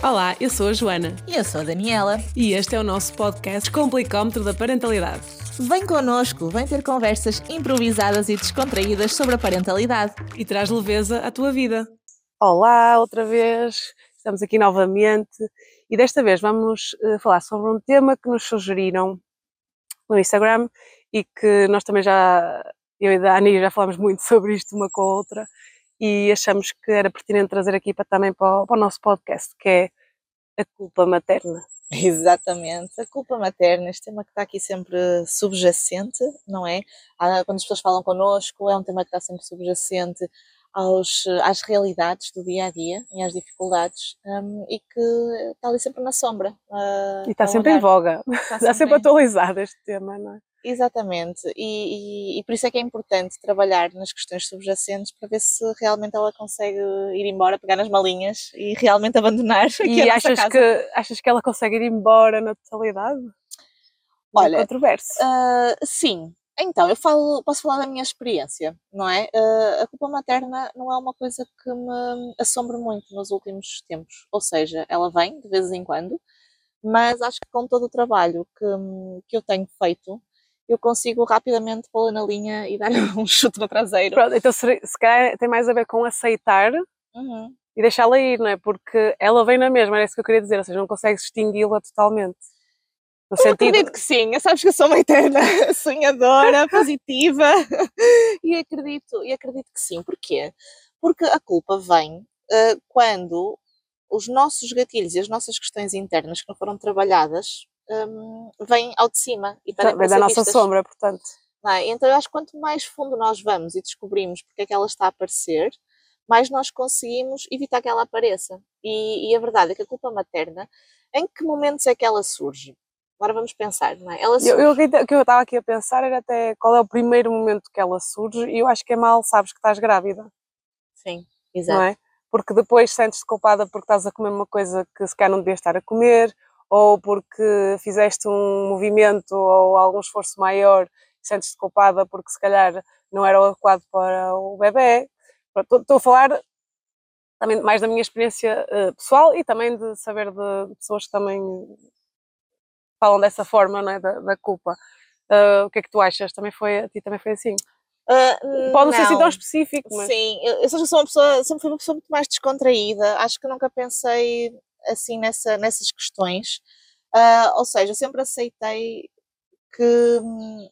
Olá, eu sou a Joana. E eu sou a Daniela. E este é o nosso podcast Complicómetro da Parentalidade. Vem connosco, vem ter conversas improvisadas e descontraídas sobre a parentalidade. E traz leveza à tua vida. Olá, outra vez. Estamos aqui novamente. E desta vez vamos uh, falar sobre um tema que nos sugeriram no Instagram e que nós também já, eu e a Dani já falamos muito sobre isto uma com a outra e achamos que era pertinente trazer aqui para, também para o, para o nosso podcast, que é a culpa materna. Exatamente, a culpa materna, este tema que está aqui sempre subjacente, não é? Quando as pessoas falam connosco, é um tema que está sempre subjacente aos, às realidades do dia a dia e às dificuldades um, e que está ali sempre na sombra. Uh, e está sempre em voga, está, está sempre, atualizado este tema, não é? Exatamente, e, e, e, por isso é que é importante trabalhar nas questões subjacentes para ver se realmente ela consegue ir embora, pegar nas malinhas e realmente abandonar aqui e achas que achas que ela consegue ir embora na totalidade? Olha, controverso. Uh, sim, então, eu falo, posso falar da minha experiência, não é? Uh, a culpa materna não é uma coisa que me assombra muito nos últimos tempos. Ou seja, ela vem de vez em quando, mas acho que com todo o trabalho que, que eu tenho feito, eu consigo rapidamente pô-la na linha e dar-lhe um chute no traseiro. Pronto, então se, se calhar tem mais a ver com aceitar uhum. e deixá-la ir, não é? Porque ela vem na mesma, era isso que eu queria dizer, ou seja, não consegues extingui-la totalmente. No eu sentido... acredito que sim, sabes que eu sou uma eterna sonhadora, positiva e acredito, e acredito que sim. Porquê? Porque a culpa vem uh, quando os nossos gatilhos e as nossas questões internas que não foram trabalhadas um, vêm ao de cima. E vem da nossa sombra, portanto. É? Então eu acho que quanto mais fundo nós vamos e descobrimos porque é que ela está a aparecer, mais nós conseguimos evitar que ela apareça. E, e a verdade é que a culpa materna, em que momentos é que ela surge? Agora vamos pensar, não é? Ela surge. Eu, eu, o que eu estava aqui a pensar era até qual é o primeiro momento que ela surge e eu acho que é mal, sabes que estás grávida. Sim, exato. Não é? Porque depois sentes-te culpada porque estás a comer uma coisa que se calhar não devias estar a comer ou porque fizeste um movimento ou algum esforço maior sentes-te culpada porque se calhar não era o adequado para o bebê. Estou a falar também mais da minha experiência uh, pessoal e também de saber de pessoas que também falam dessa forma, não é? Da, da culpa. Uh, o que é que tu achas? Também foi, a ti também foi assim? Uh, Pode não, ser assim tão específico, mas... Sim, eu, eu sou uma pessoa, sempre fui uma pessoa muito mais descontraída, acho que nunca pensei assim nessa, nessas questões, uh, ou seja, sempre aceitei que hum,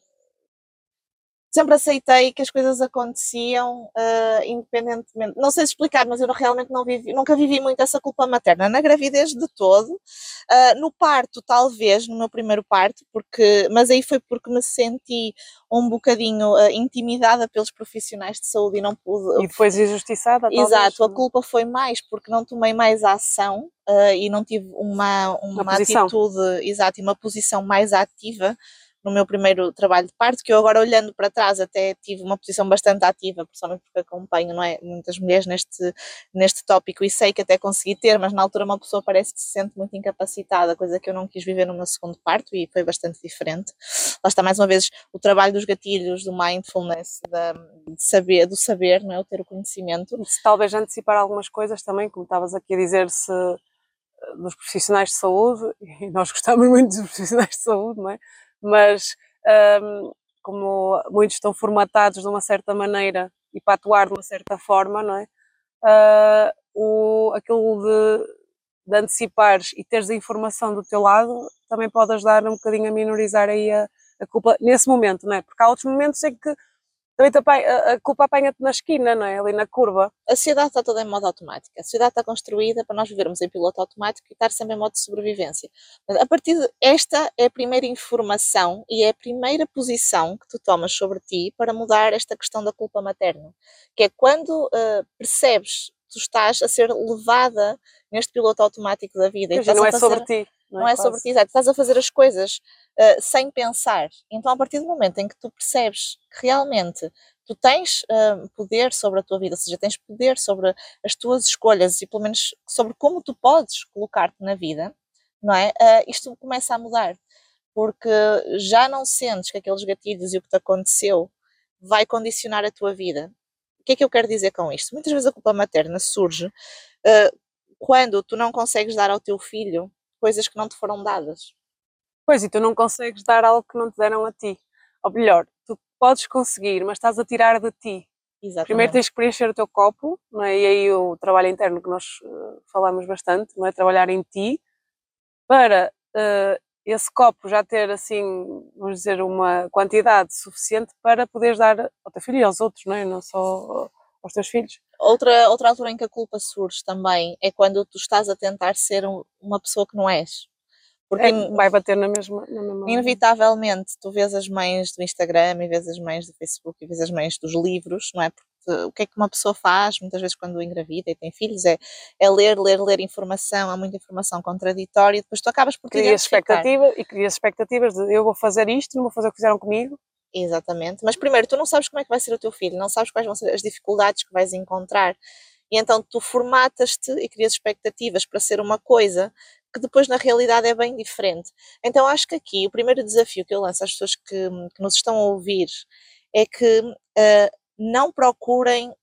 sempre aceitei que as coisas aconteciam uh, independentemente. Não sei explicar, mas eu realmente não vivi, nunca vivi muito essa culpa materna. Na gravidez de todo, uh, no parto, talvez, no meu primeiro parto, porque, mas aí foi porque me senti um bocadinho uh, intimidada pelos profissionais de saúde e não pude. E depois injustiçada, talvez. Exato, a culpa foi mais porque não tomei mais ação e não tive uma, uma, uma atitude, exato, e uma posição mais ativa no meu primeiro trabalho de parto, que eu agora olhando para trás até tive uma posição bastante ativa, principalmente porque acompanho não é, muitas mulheres neste, neste tópico e sei que até consegui ter, mas na altura uma pessoa parece que se sente muito incapacitada, coisa que eu não quis viver no meu segundo parto e foi bastante diferente. Lá está mais uma vez o trabalho dos gatilhos, do mindfulness, da, de saber, do saber, não é? o ter o conhecimento. Se talvez antecipar algumas coisas também, como estavas aqui a dizer, se eh, dos profissionais de saúde, e nós gostamos muito dos profissionais de saúde, não é? Mas um, como muitos estão formatados de uma certa maneira e para atuar de uma certa forma, não é? Uh, o, aquilo de, de antecipares e teres a informação do teu lado também pode ajudar um bocadinho a minorizar aí a, a culpa nesse momento, não é? Porque há outros momentos em que também a culpa apanha-te na esquina, não é? Ali na curva. A sociedade está toda em modo automático. A sociedade está construída para nós vivermos em piloto automático e estar sempre em modo de sobrevivência. A partir de esta é a primeira informação e é a primeira posição que tu tomas sobre ti para mudar esta questão da culpa materna. Que é quando uh, percebes tu estás a ser levada neste piloto automático da vida. Mas não é fazer... sobre ti. Não, não é, é sobre ti, exato. Estás a fazer as coisas uh, sem pensar. Então, a partir do momento em que tu percebes que realmente tu tens uh, poder sobre a tua vida, ou seja, tens poder sobre as tuas escolhas e pelo menos sobre como tu podes colocar-te na vida, não é? Uh, isto começa a mudar. Porque já não sentes que aqueles gatilhos e o que te aconteceu vai condicionar a tua vida. O que é que eu quero dizer com isto? Muitas vezes a culpa materna surge quando tu não consegues dar ao teu filho coisas que não te foram dadas. Pois, e tu não consegues dar algo que não te deram a ti. Ou melhor, tu podes conseguir, mas estás a tirar de ti. Exatamente. Primeiro tens que preencher o teu copo, não é? e aí o trabalho interno que nós uh, falamos bastante, não é? Trabalhar em ti, para uh, esse copo já ter, assim, vamos dizer, uma quantidade suficiente para poderes dar ao teu filho e aos outros, não é? Não só aos teus filhos. Outra, outra altura em que a culpa surge também é quando tu estás a tentar ser um, uma pessoa que não és. Porque é, vai bater na mesma, na mesma. Inevitavelmente, tu vês as mães do Instagram e vês as mães do Facebook e vês as mães dos livros, não é? Porque o que é que uma pessoa faz, muitas vezes quando engravida e tem filhos, é, é ler, ler, ler informação, há muita informação contraditória e depois tu acabas por criar expectativa E crias expectativas de eu vou fazer isto, não vou fazer o que fizeram comigo. Exatamente, mas primeiro tu não sabes como é que vai ser o teu filho, não sabes quais vão ser as dificuldades que vais encontrar e então tu formatas-te e crias expectativas para ser uma coisa que depois na realidade é bem diferente. Então acho que aqui o primeiro desafio que eu lanço às pessoas que, que nos estão a ouvir é que uh, não procurem uh,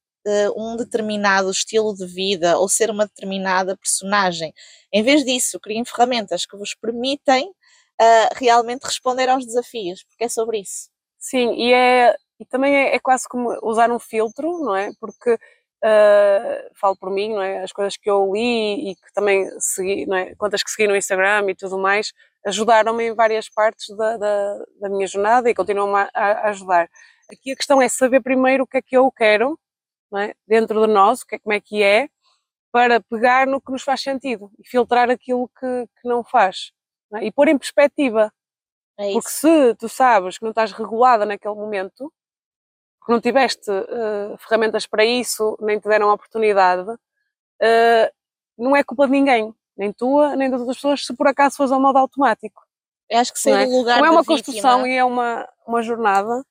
um determinado estilo de vida ou ser uma determinada personagem. Em vez disso, criem ferramentas que vos permitem uh, realmente responder aos desafios, porque é sobre isso. Sim, e, é, e também é, é quase como usar um filtro, não é? Porque Uh, falo por mim, não é? As coisas que eu li e que também segui, não é? Que segui no Instagram e tudo mais, ajudaram-me em várias partes da, da, da minha jornada e continuam a, a, ajudar. Aqui a questão é saber primeiro o que é que eu quero, é? Dentro de nós, o que é, como é que é, para pegar no que nos faz sentido e filtrar aquilo que, que não faz. Não é? E pôr em perspectiva. É Porque se tu sabes que não estás regulada naquele momento, que não tiveste uh, ferramentas para isso, nem te deram a oportunidade, uh, não é culpa de ninguém, nem tua, nem das outras pessoas, se por acaso fores ao modo automático. Eu acho que sair é? do lugar Não é uma construção e é uma, uma jornada.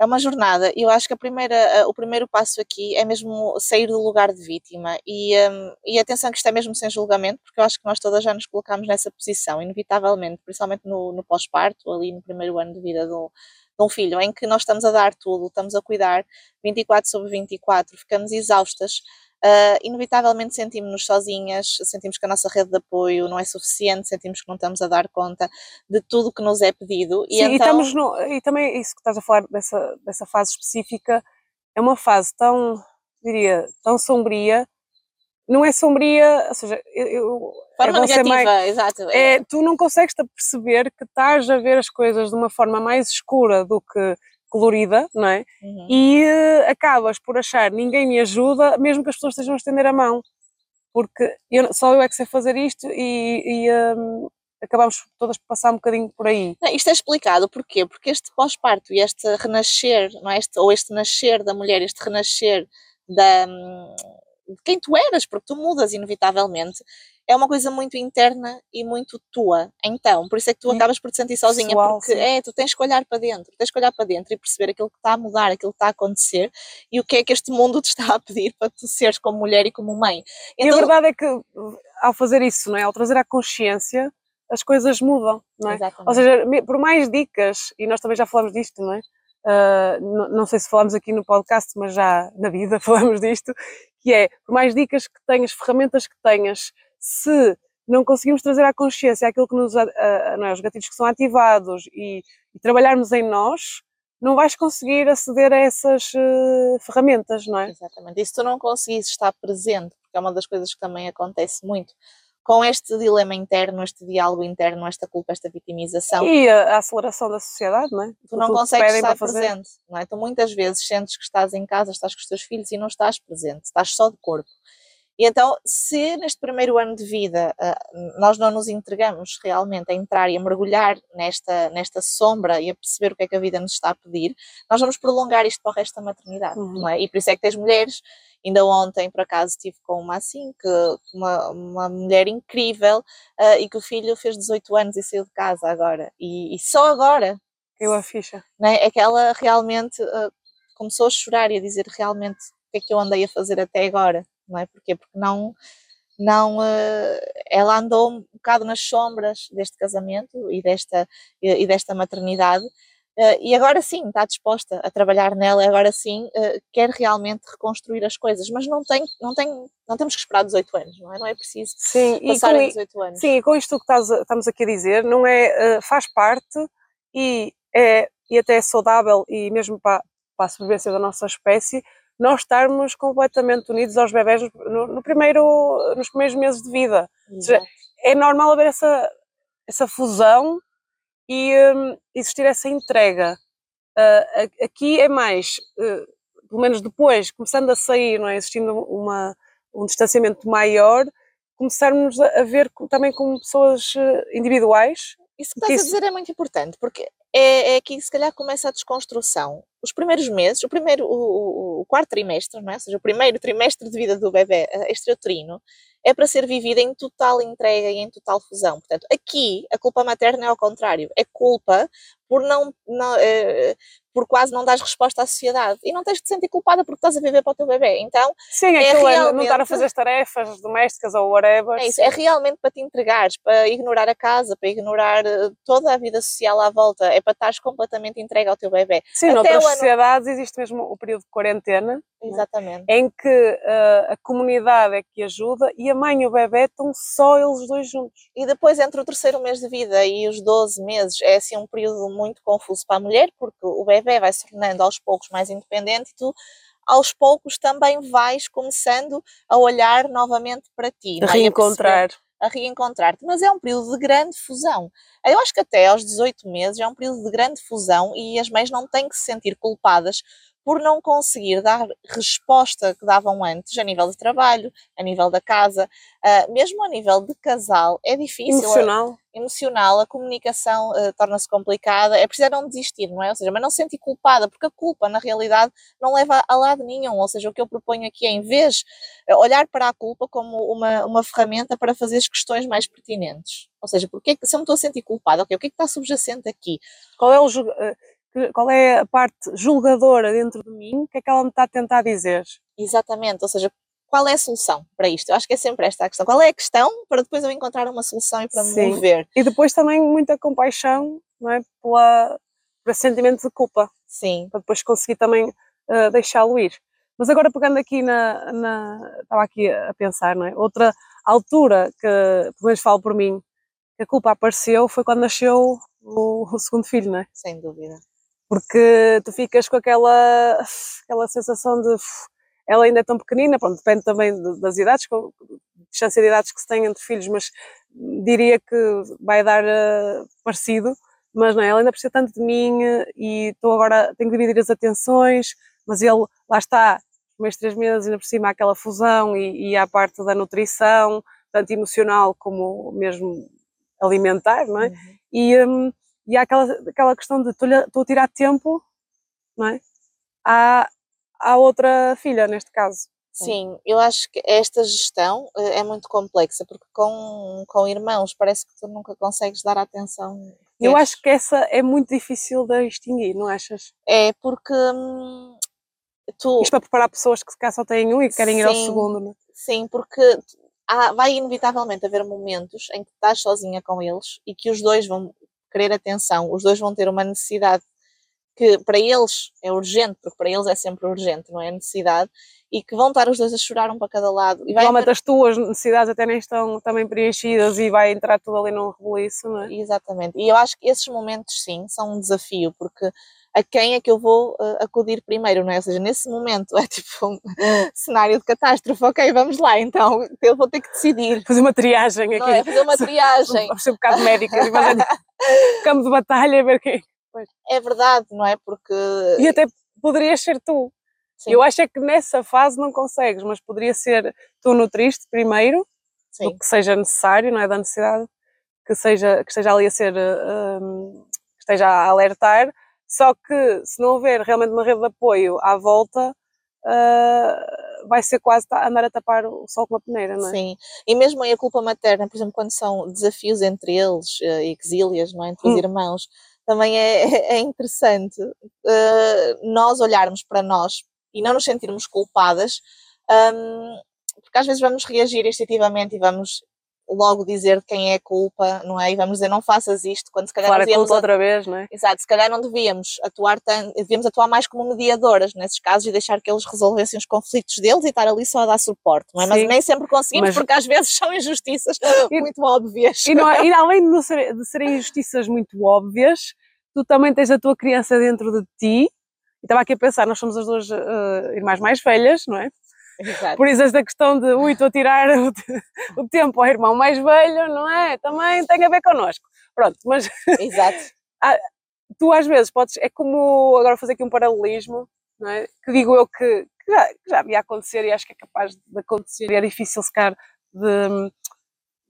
É uma jornada. Eu acho que a primeira, o primeiro passo aqui é mesmo sair do lugar de vítima e, um, e atenção que isto é mesmo sem julgamento, porque eu acho que nós todas já nos colocamos nessa posição, inevitavelmente, principalmente no, no pós-parto, ali no primeiro ano de vida do, de um filho, em que nós estamos a dar tudo, estamos a cuidar 24 sobre 24, ficamos exaustas, uh, inevitavelmente sentimos-nos sozinhas, sentimos que a nossa rede de apoio não é suficiente, sentimos que não estamos a dar conta de tudo o que nos é pedido. E, Sim, então... e, estamos no, e também isso que estás a falar dessa, dessa fase específica, é uma fase tão, diria, tão sombria, não é sombria, ou seja, eu, forma é negativa, mais, exato. É, tu não consegues perceber que estás a ver as coisas de uma forma mais escura do que colorida, não é? Uhum. E uh, acabas por achar ninguém me ajuda, mesmo que as pessoas estejam a estender a mão, porque eu, só eu é que sei fazer isto e, e um, acabamos todas por passar um bocadinho por aí. Não, isto é explicado porquê? Porque este pós-parto e este renascer, não é? este, ou este nascer da mulher, este renascer da, hum, de quem tu eras, porque tu mudas inevitavelmente, é uma coisa muito interna e muito tua. Então, por isso é que tu acabas por te sentir sozinha, Pessoal, porque sim. é, tu tens que olhar para dentro, tens que olhar para dentro e perceber aquilo que está a mudar, aquilo que está a acontecer e o que é que este mundo te está a pedir para tu seres como mulher e como mãe. Então, e a então verdade é que ao fazer isso, não é? ao trazer a consciência, as coisas mudam, não é? Exatamente. Ou seja, por mais dicas, e nós também já falamos disto, não é? Uh, não, não sei se falamos aqui no podcast, mas já na vida falamos disto, que é, por mais dicas que tenhas, ferramentas que tenhas, se não conseguimos trazer à consciência aquilo que nos, não é, os gatilhos que são ativados e, e, trabalharmos em nós, não vais conseguir aceder a essas uh, ferramentas, não é? Exatamente. E se tu não conseguires estar presente, porque é uma das coisas que também acontece muito, com este dilema interno, este diálogo interno, esta culpa, esta vitimização. E a, a aceleração da sociedade, não é? Tu não consegues estar presente, não é? Tu muitas vezes sentes que estás em casa, estás com os teus filhos e não estás presente, estás só de corpo. E então, se neste primeiro ano de vida uh, nós não nos entregamos realmente a entrar e a mergulhar nesta, nesta sombra e a perceber o que é que a vida nos está a pedir, nós vamos prolongar isto para o resto da maternidade, uhum. não é? E por isso é que tens mulheres, ainda ontem por acaso estive com uma assim, que, uma, uma mulher incrível uh, e que o filho fez 18 anos e saiu de casa agora, e, e só agora. Eu a ficha. É? é que ela realmente uh, começou a chorar e a dizer realmente o que é que eu andei a fazer até agora não é? Porquê? Porque não, não, uh, ela andou um bocado nas sombras deste casamento e desta, e, desta maternidade Uh, e agora sim está disposta a trabalhar nela, agora sim quer realmente reconstruir as coisas, mas não tem, não tem, não temos que esperar 18 anos, não é? Não é preciso sim, passar em 18 anos. Sim, e com isto que estás, estamos aqui a dizer, não é, faz parte e é e até é saudável e mesmo para, para a sobrevivência da nossa espécie, nós estarmos completamente unidos aos bebés no, no primeiro, nos primeiros meses de vida. Seja, é normal haver essa, essa fusão e um, existir essa entrega. Uh, aqui é mais, uh, pelo menos depois, começando a sair, não é? existindo uma, um distanciamento maior, começarmos a, ver também como pessoas uh, individuais. Isso que estás a dizer é muito importante, porque é, é aqui se calhar começa a desconstrução. Os primeiros meses, o primeiro, o, o, o quarto trimestre, não é? ou seja, o primeiro trimestre de vida do bebê extrauterino, é para ser vivida em total entrega e em total fusão. Portanto, aqui a culpa materna é ao contrário, é culpa por não, não eh, por quase não dar resposta à sociedade e não tens de te sentir culpada porque estás a viver para o teu bebê. Então, sim, é, realmente, é não estar a fazer as tarefas domésticas ou whatever. É isso, é realmente para te entregares, para ignorar a casa, para ignorar eh, toda a vida social à volta, é para estares completamente entregue ao teu bebê. Sim, Até noutras ano... sociedades existe mesmo o período de quarentena, é? Exatamente. Em que uh, a comunidade é que ajuda e a mãe e o bebê estão só eles dois juntos. E depois, entre o terceiro mês de vida e os 12 meses, é assim um período muito confuso para a mulher, porque o bebê vai se tornando aos poucos mais independente e tu aos poucos também vais começando a olhar novamente para ti. É? A reencontrar-te, mas é um período de grande fusão. Eu acho que até aos 18 meses é um período de grande fusão e as mães não têm que se sentir culpadas por não conseguir dar resposta que davam antes a nível de trabalho, a nível da casa, uh, mesmo a nível de casal, é difícil. Emocional. A, emocional, a comunicação uh, torna-se complicada, é preciso não desistir, não é? Ou seja, mas não se sentir culpada, porque a culpa, na realidade, não leva a lado nenhum. Ou seja, o que eu proponho aqui é, em vez, uh, olhar para a culpa como uma, uma ferramenta para fazer as questões mais pertinentes. Ou seja, porque, se eu me estou a sentir culpada, okay, o que é que está subjacente aqui? Qual é o qual é a parte julgadora dentro de mim, o que é que ela me está a tentar dizer? Exatamente, ou seja, qual é a solução para isto? Eu acho que é sempre esta a questão. Qual é a questão para depois eu encontrar uma solução e para Sim. me mover? E depois também muita compaixão, não é? Pela, esse sentimento de culpa. Sim. Para depois conseguir também uh, deixá-lo ir. Mas agora pegando aqui na, na, Estava aqui a pensar, não é? Outra altura que, pelo menos falo por mim, que a culpa apareceu foi quando nasceu o, o segundo filho, não é? Sem dúvida porque tu ficas com aquela, aquela sensação de ela ainda é tão pequenina, pronto, depende também das idades, distância de idades que se tem entre filhos, mas diria que vai dar uh, parecido, mas não, é, ela ainda precisa tanto de mim e estou agora, tenho que dividir as atenções, mas ele, lá está, primeiros três meses ainda por cima há aquela fusão e, e há a parte da nutrição, tanto emocional como mesmo alimentar, não é? Uhum. E, um, e há aquela, aquela questão de estou a tirar tempo, não é? À, à outra filha, neste caso. Sim, eu acho que esta gestão eh, é muito complexa, porque com, com irmãos parece que tu nunca consegues dar atenção. Eu acho que essa é muito difícil de extinguir, não achas? É, porque hum, tu. Isto para preparar pessoas que cá só têm um e querem sim, ir ao segundo, não é? Sim, porque há, vai inevitavelmente haver momentos em que estás sozinha com eles e que os dois vão querer atenção, os dois vão ter uma necessidade que para eles é urgente, porque para eles é sempre urgente, não é? A necessidade, e que vão estar os dois a chorar um para cada lado. E Provavelmente ter... as tuas necessidades até nem estão também preenchidas e vai entrar tudo ali num rebuliço, não é? Exatamente. E eu acho que esses momentos, sim, são um desafio, porque a quem é que eu vou uh, acudir primeiro, não é? Ou seja, nesse momento é tipo um cenário de catástrofe, ok, vamos lá, então eu vou ter que decidir. Fazer uma triagem aqui. É? Fazer uma triagem. Vamos ser um bocado médica, campo de batalha, ver quem. Pois. É verdade, não é? Porque. E até poderias ser tu. Sim. Eu acho é que nessa fase não consegues, mas poderia ser tu nutriste primeiro, Sim. o que seja necessário, não é? Da necessidade, que seja, que esteja ali a ser. Um, que esteja a alertar só que se não houver realmente uma rede de apoio à volta, uh, vai ser quase andar a tapar o sol com a peneira, não é? Sim, e mesmo aí a culpa materna, por exemplo, quando são desafios entre eles, uh, exílias, não é? entre os hum. irmãos, também é, é interessante uh, nós olharmos para nós e não nos sentirmos culpadas, um, porque às vezes vamos reagir instintivamente e vamos logo dizer quem é a culpa, não é? E vamos dizer, não faças isto, quando se calhar Claro, a devíamos outra vez, não é? Exato, se calhar não devíamos atuar tanto, devíamos atuar mais como mediadoras nesses casos e deixar que eles resolvessem os conflitos deles e estar ali só a dar suporte, não é? Mas Sim. nem sempre conseguimos Mas- porque às vezes são injustiças E- muito óbvias. E, não e além de, não ser- de serem injustiças muito óbvias, tu também tens a tua criança dentro de ti. E estava aqui a pensar, nós somos as duas eh, irmãs mais velhas, não é? Exato. Por isso esta questão de, ui, estou a tirar o, o tempo ao irmão mais velho, não é? Também tem a ver connosco. Pronto, mas Exato. tu às vezes podes, é como, agora fazer aqui um paralelismo, não é? Que digo eu que, que já, que já havia acontecer e acho que é capaz de acontecer e é difícil sequer de,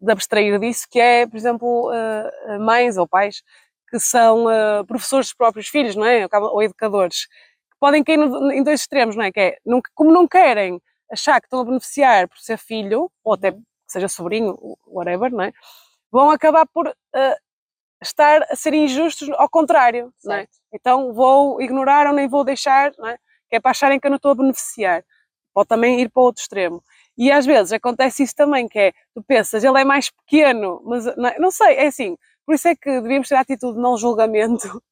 de abstrair disso, que é, por exemplo, eh, mães ou pais que são eh, professores dos próprios filhos, não é? Ou educadores, que podem cair no- em dois extremos, não é? Que é, não- como não querem achar que estão a beneficiar por ser filho, ou até que seja sobrinho, whatever, não é? Vão acabar por eh, estar a ser injustos ao contrário, não é? Então vou ignorar ou nem vou deixar, não é? Que é para acharem que eu não estou a beneficiar. Pode também ir para o outro extremo. E às vezes acontece isso também, que é, tu pensas, ele é mais pequeno, mas não, é? não sei, é assim. Por isso é que devíamos ter a atitude de não julgamento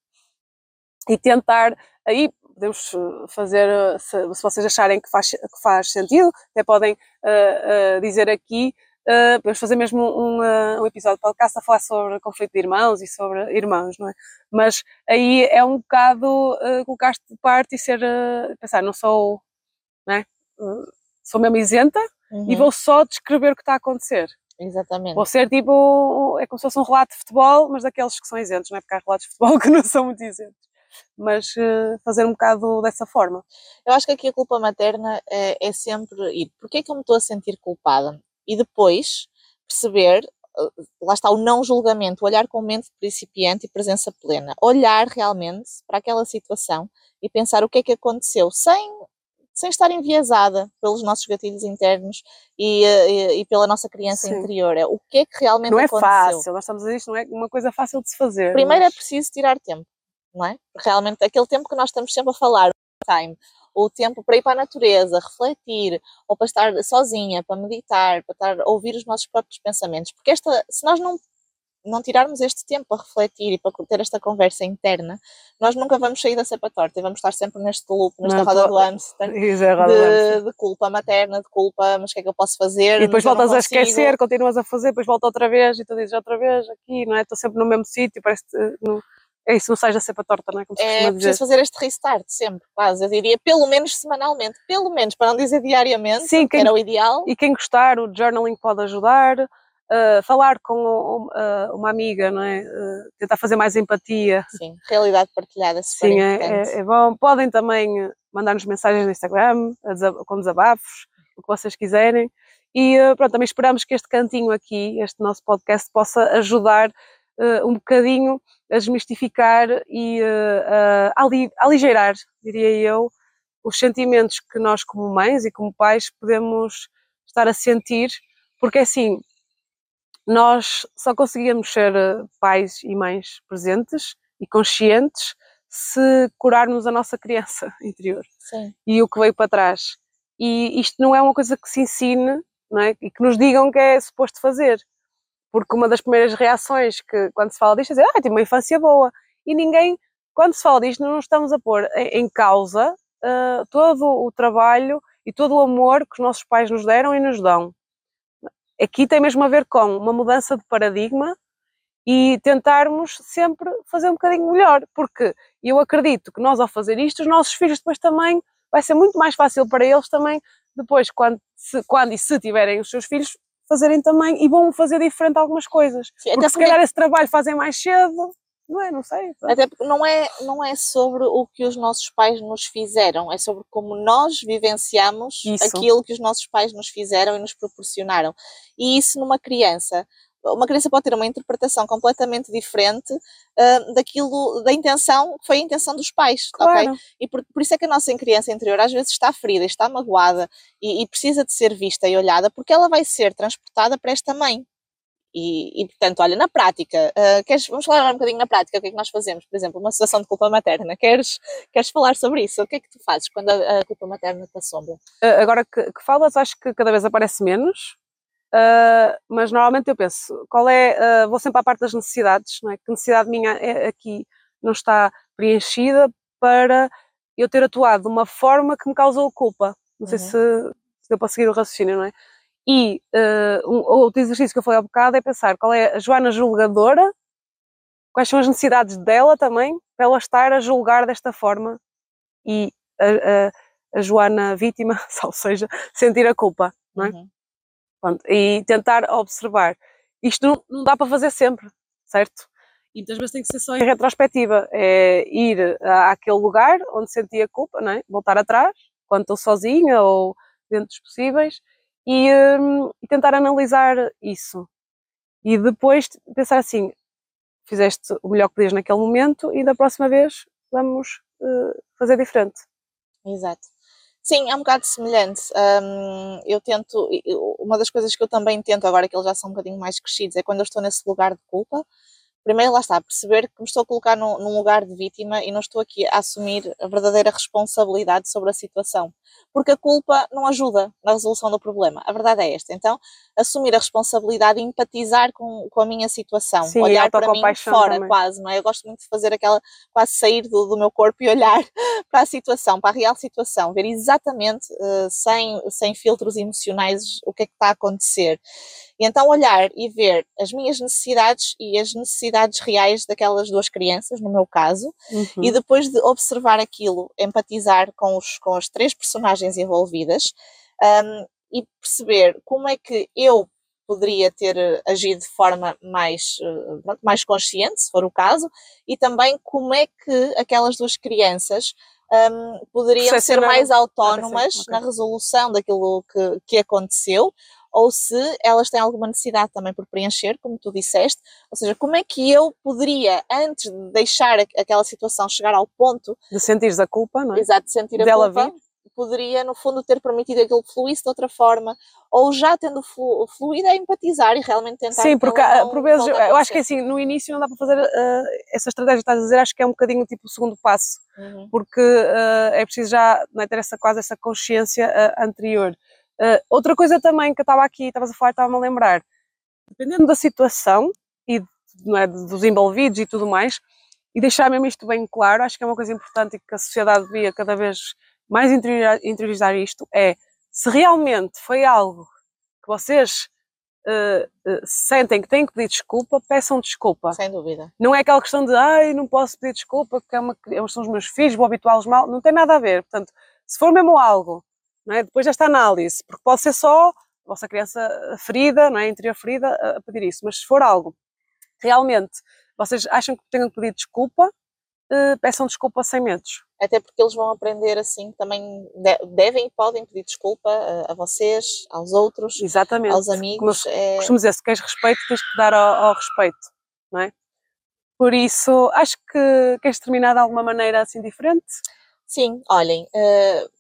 e tentar, aí podemos eh, fazer, eh, se, se vocês acharem que faz, que faz sentido, até podem eh, eh, dizer aqui, eh, podemos fazer mesmo um, um episódio de podcast a falar sobre conflito de irmãos e sobre irmãos, não é? Mas aí é um bocado colocar-te de parte e ser, pensar, não sou, não é? Sou mesmo isenta e Uhum, vou só descrever o que está a acontecer. Exatamente. Vou ser tipo, é como se fosse um relato de futebol, mas daqueles que são isentos, não é? Porque há relatos de futebol que não são muito isentos. Mas eh, fazer um bocado dessa forma. Eu acho que aqui a culpa materna é, é sempre ir, porque é que eu me estou a sentir culpada? E depois perceber, eh, lá está o não julgamento, olhar com mente principiante e presença plena. Olhar realmente para aquela situação e pensar o que é que aconteceu, sem, sem estar enviesada pelos nossos gatilhos internos e, eh, e, e pela nossa criança Sim. interior. É o que é que realmente Não é aconteceu. fácil, nós estamos a dizer isto, não é uma coisa fácil de se fazer. Primeiro é mas- preciso tirar tempo, não é? Porque realmente aquele tempo que nós estamos sempre a falar, o time, o tempo para ir para a natureza, refletir, ou para estar sozinha, para meditar, para estar a ouvir os nossos próprios pensamentos. Porque esta, se nós não, não tirarmos este tempo para refletir e para ter esta conversa interna, nós nunca vamos sair da cepa torta e vamos estar sempre neste loop, nesta Não, roda tô- do hamster. É é. De, de culpa materna, de culpa, mas o que é que eu posso fazer? E depois voltas a esquecer, continuas a fazer, depois volta outra vez e tu dizes outra vez aqui, não é? Estou sempre no mesmo sítio, parece que não- é isso, não sais da cepa torta, não é? Como se É preciso fazer este restart sempre, quase. Eu diria pelo menos semanalmente, pelo menos, para não dizer diariamente, Sim, que quem- era o ideal. E quem gostar, o journaling pode ajudar. uh, falar com o- uh, uma amiga, não é? Uh, tentar fazer mais empatia. Sim, realidade partilhada super Sim, é, é- é bom. Podem também mandar-nos mensagens no Instagram, a com desabafos, o que vocês quiserem. E pronto, também esperamos que este cantinho aqui, este nosso podcast, possa ajudar uh, um bocadinho a desmistificar e uh, a ali- aligeirar, diria eu, os sentimentos que nós, como mães e como pais, podemos estar a sentir, porque assim, nós só conseguimos ser eh, pais e mães presentes e conscientes se curarmos a nossa criança interior Sim, e o que veio para trás. E isto não é uma coisa que se ensine não é? e que nos digam que é suposto fazer. Porque uma das primeiras reações que, quando se fala disto, é dizer, ah, tive uma infância boa. E ninguém, quando se fala disto, não estamos a pôr em, causa ah, todo o trabalho e todo o amor que os nossos pais nos deram e nos dão. Aqui tem mesmo a ver com uma mudança de paradigma e tentarmos sempre fazer um bocadinho melhor, porque eu acredito que nós ao fazer isto, os nossos filhos depois também, vai ser muito mais fácil para eles também, depois quando, se- quando e se tiverem os seus filhos, fazerem também, e vão fazer diferente algumas coisas. Sim, Porque se calhar esse trabalho fazem mais cedo, não é? Não sei. pronto. até porque não, é, não é sobre o que os nossos pais nos fizeram, é sobre como nós vivenciamos Isso. aquilo que os nossos pais nos fizeram e nos proporcionaram. E isso numa criança. Uma criança pode ter uma interpretação completamente diferente ah, daquilo, da intenção, que foi a intenção dos pais, ok? Claro. E por, por isso é que a nossa criança interior às vezes está ferida, está magoada e, e precisa de ser vista e olhada porque ela vai ser transportada para esta mãe. E, e, portanto, olha, na prática, ah, queres, vamos falar agora um bocadinho na prática, o que é que nós fazemos? Por exemplo, uma situação de culpa materna, queres, queres falar sobre isso? O que é que tu fazes quando a, a culpa materna te assombra? Uh, agora que, que falas, acho que cada vez aparece menos. Uh, mas normalmente eu penso, qual é, uh, vou sempre à parte das necessidades, não é? Que necessidade minha é, aqui não está preenchida para eu ter atuado de uma forma que me causou culpa. Não sei uhum. se, se deu para seguir o raciocínio, não é? E uh, um, outro exercício que eu falei há bocado é pensar qual é a Joana julgadora, quais são as necessidades dela também, para ela estar a julgar desta forma e a, a, a Joana vítima, ou seja, sentir a culpa, não é? Uhum. Pronto, e tentar observar. Isto não, não dá para fazer sempre, certo? E muitas vezes tem que ser só em retrospectiva, é ir àquele lugar onde sentia culpa, não é? voltar atrás, quando estou sozinha ou dentro dos possíveis, e, um, e tentar analisar isso. E depois pensar assim, fizeste o melhor que podias naquele momento e da próxima vez vamos uh, fazer diferente. Exato. Sim, é um bocado semelhante. Um, eu tento, uma das coisas que eu também tento, agora que eles já são um bocadinho mais crescidos, é quando eu estou nesse lugar de culpa, primeiro lá está, perceber que me estou a colocar num, num, lugar de vítima e não estou aqui a assumir a verdadeira responsabilidade sobre a situação. Porque a culpa não ajuda na resolução do problema. A verdade é esta. Então, assumir a responsabilidade e empatizar com, com a minha situação. Sim, olhar para mim fora, também. quase, não é? Eu gosto muito de fazer aquela, quase sair do, do meu corpo e olhar para a situação, para a real situação, ver exatamente, uh, sem, sem filtros emocionais, o que é que está a acontecer. E então olhar e ver as minhas necessidades e as necessidades reais daquelas duas crianças, no meu caso, uhum. e depois de observar aquilo, empatizar com, os, com as três personagens envolvidas um, e perceber como é que eu poderia ter agido de forma mais, eh, mais consciente, se for o caso, e também como é que aquelas duas crianças um, poderiam ser mais autónomas okay. na resolução daquilo que, que aconteceu, ou se elas têm alguma necessidade também por preencher, como tu disseste, ou seja, como é que eu poderia, antes de deixar aquela situação chegar ao ponto de sentir a culpa, não é? Exato, de sentir a Dela culpa, vir. poderia no fundo ter permitido aquilo que fluísse de outra forma, ou já tendo flu, fluído a empatizar e realmente tentar. Sim, porque não, por vezes eu acho que assim, no início não dá para fazer uh, essa estratégia que estás a dizer, acho que é um bocadinho tipo o segundo passo, uhum. porque uh, é preciso já é, ter essa, quase essa consciência uh, anterior. Uh, outra coisa também que eu estava aqui, estavas a falar, estava-me a lembrar, dependendo da situação e é, dos envolvidos e tudo mais, e deixar mesmo isto bem claro, acho que é uma coisa importante e que a sociedade devia cada vez mais interiorizar isto, é se realmente foi algo que vocês uh, uh, sentem que têm que pedir desculpa, peçam desculpa. Sem dúvida. Não é aquela questão de, ai, não posso pedir desculpa porque é uma, são os meus filhos, vou habituá-los mal, não tem nada a ver. Portanto, se for mesmo algo é? depois desta análise, porque pode ser só a vossa criança ferida, não é? interior ferida, a pedir isso, mas se for algo realmente vocês acham que tenham que pedir desculpa, eh, peçam desculpa sem medos. Até porque eles vão aprender assim, também devem e podem pedir desculpa a, a vocês, aos outros, Exatamente. aos amigos. Como é... costumo dizer, se queres respeito, tens que dar ao, ao, respeito, não é? Por isso, acho que queres terminar de alguma maneira assim diferente? Sim, olhem, uh,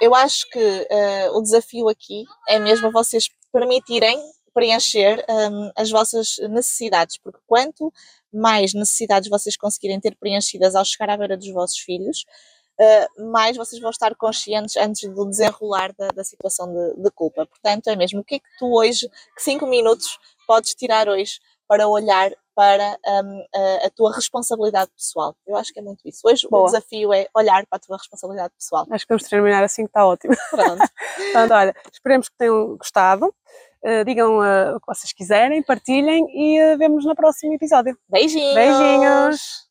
eu acho que uh, o desafio aqui é mesmo vocês permitirem preencher um, as vossas necessidades, porque quanto mais necessidades vocês conseguirem ter preenchidas ao chegar à beira dos vossos filhos, uh, mais vocês vão estar conscientes antes do desenrolar da, da situação de, de, culpa. Portanto, é mesmo o que é que tu hoje, que cinco minutos podes tirar hoje para olhar para um, a, a, tua responsabilidade pessoal. Eu acho que é muito isso. Hoje Boa. o desafio é olhar para a tua responsabilidade pessoal. Acho que vamos terminar assim que está ótimo. Pronto. Portanto, olha, esperemos que tenham gostado. Uh, digam uh, o que vocês quiserem, partilhem e uh, vemos no próximo episódio. Beijinhos! Beijinhos!